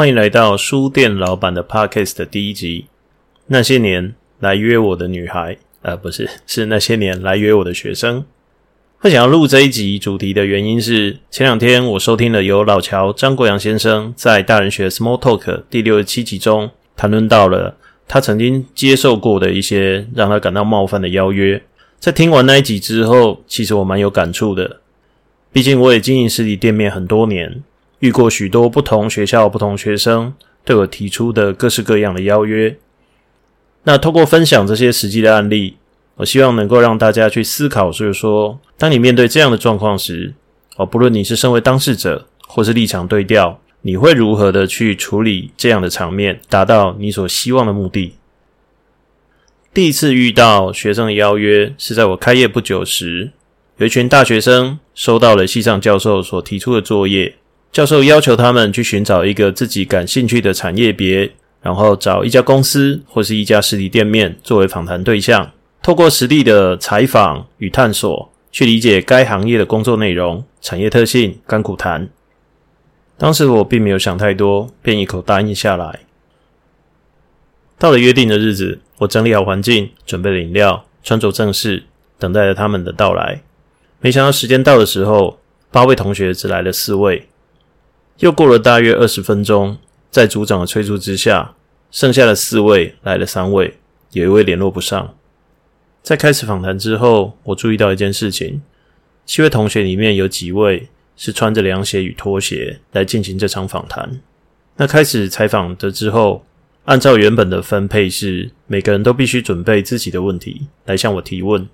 欢迎来到书店老板的 Podcast 的第一集。那些年来约我的女孩，呃，不是，是那些年来约我的学生。会想要录这一集主题的原因是，前两天我收听了由老乔张国阳先生在大人学 Small Talk 第六十七集中谈论到了他曾经接受过的一些让他感到冒犯的邀约。在听完那一集之后，其实我蛮有感触的。毕竟我也经营实体店面很多年。遇过许多不同学校、不同学生对我提出的各式各样的邀约。那透过分享这些实际的案例，我希望能够让大家去思考，就是说，当你面对这样的状况时，哦，不论你是身为当事者，或是立场对调，你会如何的去处理这样的场面，达到你所希望的目的。第一次遇到学生的邀约，是在我开业不久时，有一群大学生收到了系上教授所提出的作业。教授要求他们去寻找一个自己感兴趣的产业别，然后找一家公司或是一家实体店面作为访谈对象，透过实地的采访与探索，去理解该行业的工作内容、产业特性、甘苦谈。当时我并没有想太多，便一口答应下来。到了约定的日子，我整理好环境，准备了饮料，穿着正式，等待着他们的到来。没想到时间到的时候，八位同学只来了四位。又过了大约二十分钟，在组长的催促之下，剩下的四位来了三位，有一位联络不上。在开始访谈之后，我注意到一件事情：七位同学里面有几位是穿着凉鞋与拖鞋来进行这场访谈。那开始采访的之后，按照原本的分配是，每个人都必须准备自己的问题来向我提问，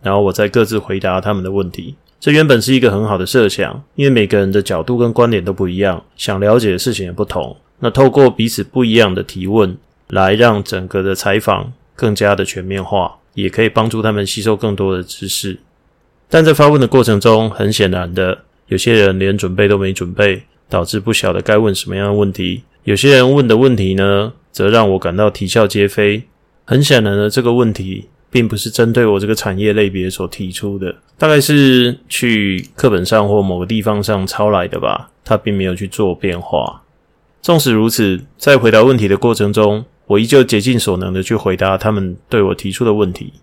然后我再各自回答他们的问题。这原本是一个很好的设想，因为每个人的角度跟观点都不一样，想了解的事情也不同。那透过彼此不一样的提问，来让整个的采访更加的全面化，也可以帮助他们吸收更多的知识。但在发问的过程中，很显然的，有些人连准备都没准备，导致不晓得该问什么样的问题。有些人问的问题呢，则让我感到啼笑皆非。很显然的，这个问题。并不是针对我这个产业类别所提出的，大概是去课本上或某个地方上抄来的吧。他并没有去做变化。纵使如此，在回答问题的过程中，我依旧竭尽所能的去回答他们对我提出的问题。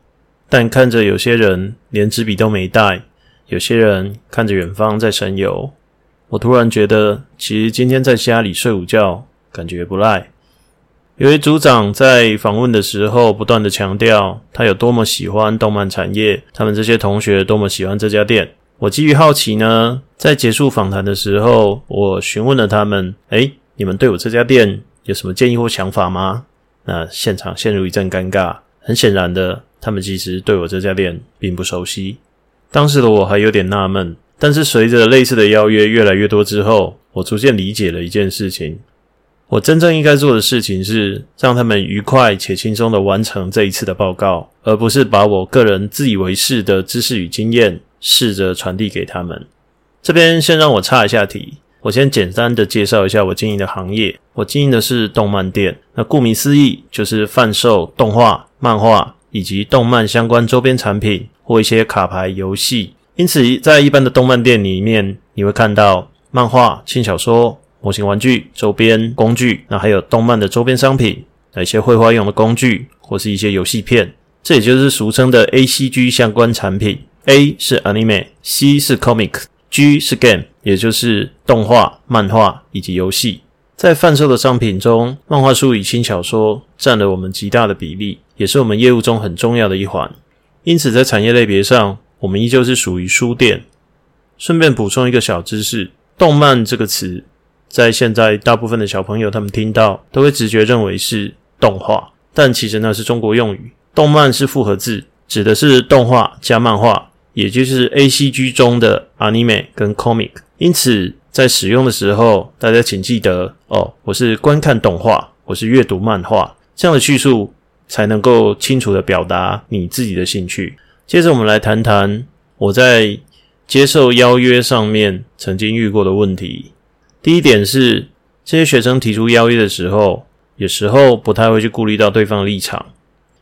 但看着有些人连纸笔都没带，有些人看着远方在神游，我突然觉得，其实今天在家里睡午觉，感觉不赖。有位组长在访问的时候，不断的强调他有多么喜欢动漫产业，他们这些同学多么喜欢这家店。我基于好奇呢，在结束访谈的时候，我询问了他们：“诶，你们对我这家店有什么建议或想法吗？”那现场陷入一阵尴尬。很显然的，他们其实对我这家店并不熟悉。当时的我还有点纳闷，但是随着类似的邀约越来越多之后，我逐渐理解了一件事情。我真正应该做的事情是让他们愉快且轻松地完成这一次的报告，而不是把我个人自以为是的知识与经验试着传递给他们。这边先让我岔一下题，我先简单的介绍一下我经营的行业。我经营的是动漫店，那顾名思义就是贩售动画、漫画以及动漫相关周边产品或一些卡牌游戏。因此，在一般的动漫店里面，你会看到漫画、轻小说。模型玩具、周边工具，那还有动漫的周边商品，那一些绘画用的工具，或是一些游戏片，这也就是俗称的 ACG 相关产品。A 是 Anime，C 是 Comic，G 是 Game，也就是动画、漫画以及游戏。在贩售的商品中，漫画书与轻小说占了我们极大的比例，也是我们业务中很重要的一环。因此，在产业类别上，我们依旧是属于书店。顺便补充一个小知识：动漫这个词。在现在，大部分的小朋友他们听到都会直觉认为是动画，但其实那是中国用语。动漫是复合字，指的是动画加漫画，也就是 ACG 中的 Anime 跟 Comic。因此，在使用的时候，大家请记得哦，我是观看动画，我是阅读漫画，这样的叙述才能够清楚地表达你自己的兴趣。接着，我们来谈谈我在接受邀约上面曾经遇过的问题。第一点是，这些学生提出邀约的时候，有时候不太会去顾虑到对方的立场。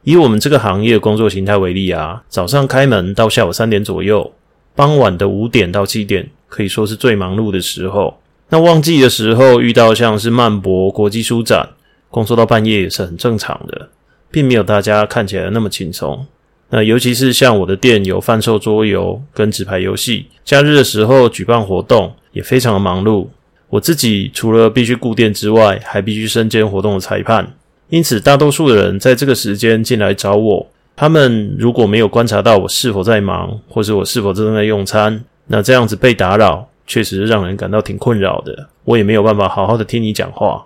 以我们这个行业工作形态为例啊，早上开门到下午三点左右，傍晚的五点到七点可以说是最忙碌的时候。那旺季的时候遇到像是漫博国际书展，工作到半夜也是很正常的，并没有大家看起来那么轻松。那尤其是像我的店有贩售桌游跟纸牌游戏，假日的时候举办活动也非常的忙碌。我自己除了必须顾店之外，还必须身兼活动的裁判，因此大多数的人在这个时间进来找我，他们如果没有观察到我是否在忙，或是我是否正在用餐，那这样子被打扰，确实是让人感到挺困扰的。我也没有办法好好的听你讲话。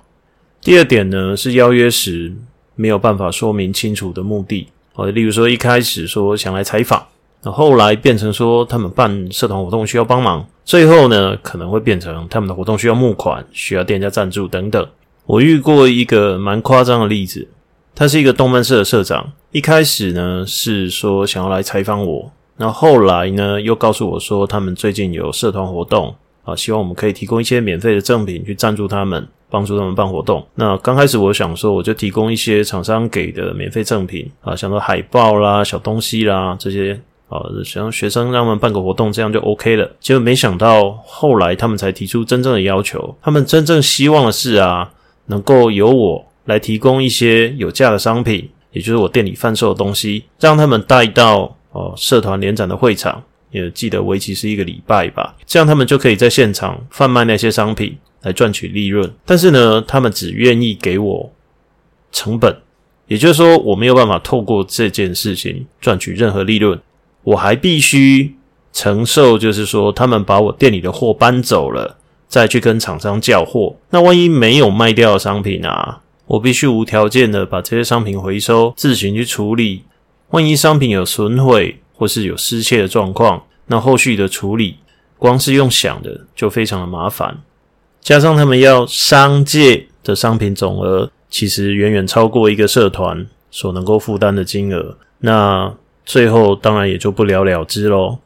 第二点呢，是邀约时没有办法说明清楚的目的，呃，例如说一开始说想来采访。那后来变成说他们办社团活动需要帮忙，最后呢可能会变成他们的活动需要募款，需要店家赞助等等。我遇过一个蛮夸张的例子，他是一个动漫社的社长，一开始呢是说想要来采访我，那后来呢又告诉我说他们最近有社团活动啊，希望我们可以提供一些免费的赠品去赞助他们，帮助他们办活动。那刚开始我想说我就提供一些厂商给的免费赠品啊，像说海报啦、小东西啦这些。啊，想让学生让他们办个活动，这样就 OK 了。结果没想到后来他们才提出真正的要求，他们真正希望的是啊，能够由我来提供一些有价的商品，也就是我店里贩售的东西，让他们带到哦社团联展的会场，也记得为期是一个礼拜吧，这样他们就可以在现场贩卖那些商品来赚取利润。但是呢，他们只愿意给我成本，也就是说我没有办法透过这件事情赚取任何利润。我还必须承受，就是说他们把我店里的货搬走了，再去跟厂商叫货。那万一没有卖掉的商品啊，我必须无条件的把这些商品回收，自行去处理。万一商品有损毁或是有失窃的状况，那后续的处理，光是用想的就非常的麻烦。加上他们要商借的商品总额，其实远远超过一个社团所能够负担的金额。那最后当然也就不了了之喽。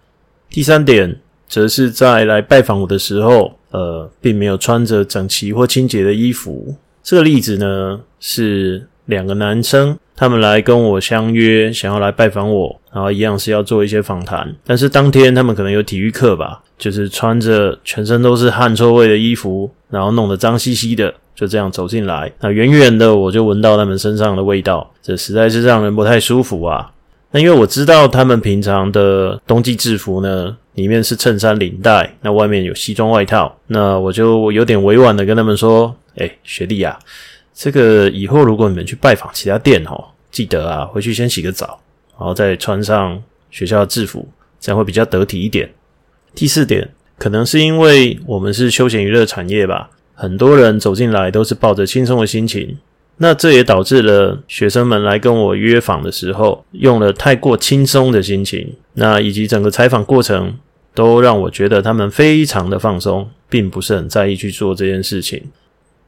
第三点，则是在来拜访我的时候，呃，并没有穿着整齐或清洁的衣服。这个例子呢，是两个男生，他们来跟我相约，想要来拜访我，然后一样是要做一些访谈。但是当天他们可能有体育课吧，就是穿着全身都是汗臭味的衣服，然后弄得脏兮兮的，就这样走进来。那远远的我就闻到他们身上的味道，这实在是让人不太舒服啊。那因为我知道他们平常的冬季制服呢，里面是衬衫领带，那外面有西装外套，那我就有点委婉的跟他们说：“诶，学弟啊，这个以后如果你们去拜访其他店哦，记得啊，回去先洗个澡，然后再穿上学校的制服，这样会比较得体一点。”第四点，可能是因为我们是休闲娱乐产业吧，很多人走进来都是抱着轻松的心情。那这也导致了学生们来跟我约访的时候，用了太过轻松的心情，那以及整个采访过程都让我觉得他们非常的放松，并不是很在意去做这件事情。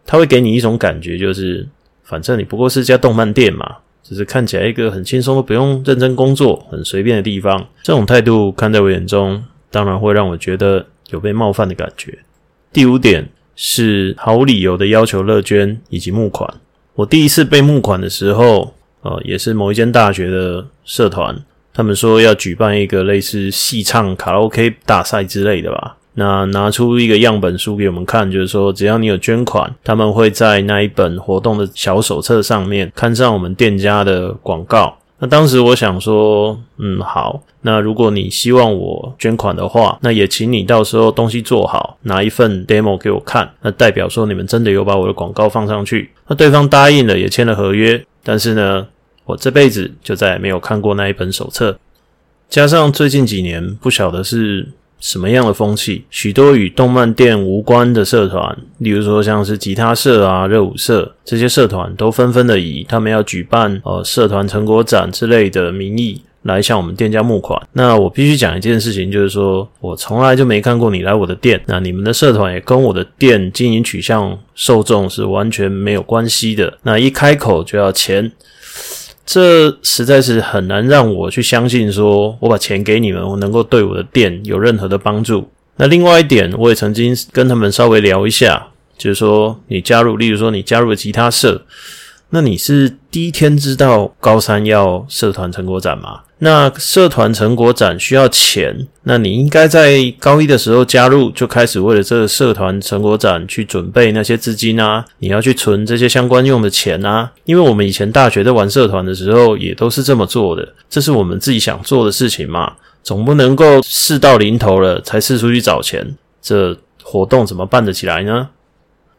他会给你一种感觉，就是反正你不过是家动漫店嘛，只是看起来一个很轻松，不用认真工作，很随便的地方。这种态度看在我眼中，当然会让我觉得有被冒犯的感觉。第五点是毫无理由的要求乐捐以及募款。我第一次被募款的时候，呃，也是某一间大学的社团，他们说要举办一个类似戏唱卡拉 OK 大赛之类的吧。那拿出一个样本书给我们看，就是说只要你有捐款，他们会在那一本活动的小手册上面看上我们店家的广告。那当时我想说，嗯，好，那如果你希望我捐款的话，那也请你到时候东西做好，拿一份 demo 给我看，那代表说你们真的有把我的广告放上去。那对方答应了，也签了合约，但是呢，我这辈子就再也没有看过那一本手册。加上最近几年，不晓得是。什么样的风气？许多与动漫店无关的社团，例如说像是吉他社啊、热舞社这些社团，都纷纷的以他们要举办呃社团成果展之类的名义来向我们店家募款。那我必须讲一件事情，就是说我从来就没看过你来我的店，那你们的社团也跟我的店经营取向、受众是完全没有关系的。那一开口就要钱。这实在是很难让我去相信，说我把钱给你们，我能够对我的店有任何的帮助。那另外一点，我也曾经跟他们稍微聊一下，就是说你加入，例如说你加入了吉他社，那你是第一天知道高三要社团成果展吗？那社团成果展需要钱，那你应该在高一的时候加入，就开始为了这个社团成果展去准备那些资金啊，你要去存这些相关用的钱啊。因为我们以前大学在玩社团的时候，也都是这么做的，这是我们自己想做的事情嘛，总不能够事到临头了才四处去找钱，这活动怎么办得起来呢？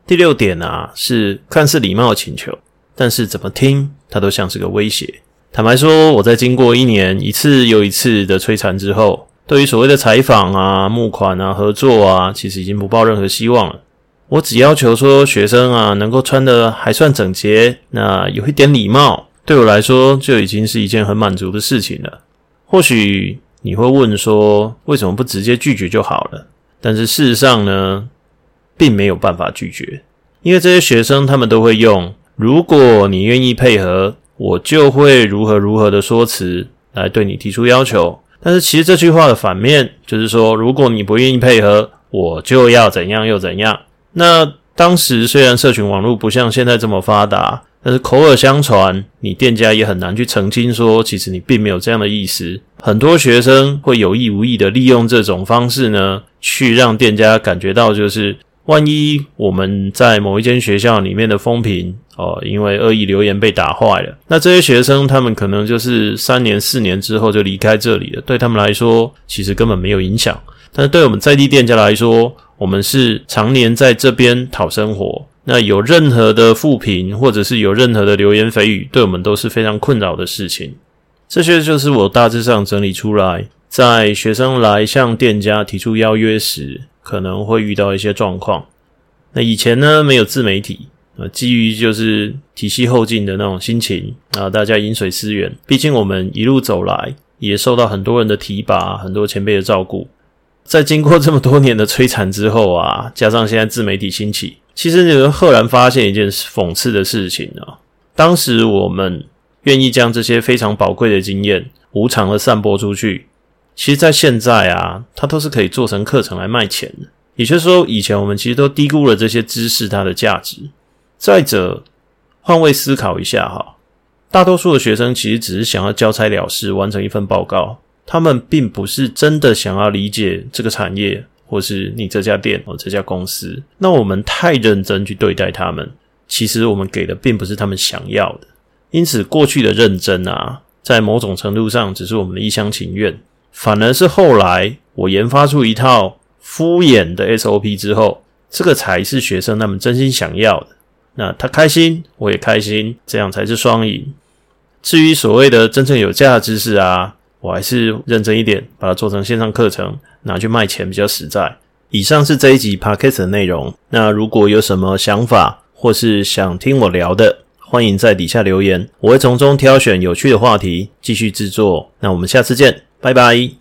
第六点啊，是看似礼貌请求。但是怎么听，它都像是个威胁。坦白说，我在经过一年一次又一次的摧残之后，对于所谓的采访啊、募款啊、合作啊，其实已经不抱任何希望了。我只要求说，学生啊能够穿得还算整洁，那有一点礼貌，对我来说就已经是一件很满足的事情了。或许你会问说，为什么不直接拒绝就好了？但是事实上呢，并没有办法拒绝，因为这些学生他们都会用。如果你愿意配合，我就会如何如何的说辞来对你提出要求。但是其实这句话的反面就是说，如果你不愿意配合，我就要怎样又怎样。那当时虽然社群网络不像现在这么发达，但是口耳相传，你店家也很难去澄清说，其实你并没有这样的意思。很多学生会有意无意的利用这种方式呢，去让店家感觉到就是。万一我们在某一间学校里面的风评哦，因为恶意留言被打坏了，那这些学生他们可能就是三年四年之后就离开这里了。对他们来说，其实根本没有影响。但是对我们在地店家来说，我们是常年在这边讨生活，那有任何的负评或者是有任何的流言蜚语，对我们都是非常困扰的事情。这些就是我大致上整理出来，在学生来向店家提出邀约时，可能会遇到一些状况。那以前呢，没有自媒体，呃，基于就是体系后进的那种心情啊，大家饮水思源。毕竟我们一路走来，也受到很多人的提拔，很多前辈的照顾。在经过这么多年的摧残之后啊，加上现在自媒体兴起，其实你们赫然发现一件讽刺的事情啊。当时我们愿意将这些非常宝贵的经验无偿的散播出去。其实，在现在啊，它都是可以做成课程来卖钱的。也就是说，以前我们其实都低估了这些知识它的价值。再者，换位思考一下哈，大多数的学生其实只是想要交差了事，完成一份报告，他们并不是真的想要理解这个产业，或是你这家店或这家公司。那我们太认真去对待他们，其实我们给的并不是他们想要的。因此，过去的认真啊，在某种程度上只是我们的一厢情愿。反而是后来我研发出一套敷衍的 SOP 之后，这个才是学生他们真心想要的。那他开心，我也开心，这样才是双赢。至于所谓的真正有价的知识啊，我还是认真一点，把它做成线上课程，拿去卖钱比较实在。以上是这一集 Podcast 的内容。那如果有什么想法或是想听我聊的，欢迎在底下留言，我会从中挑选有趣的话题继续制作。那我们下次见。拜拜。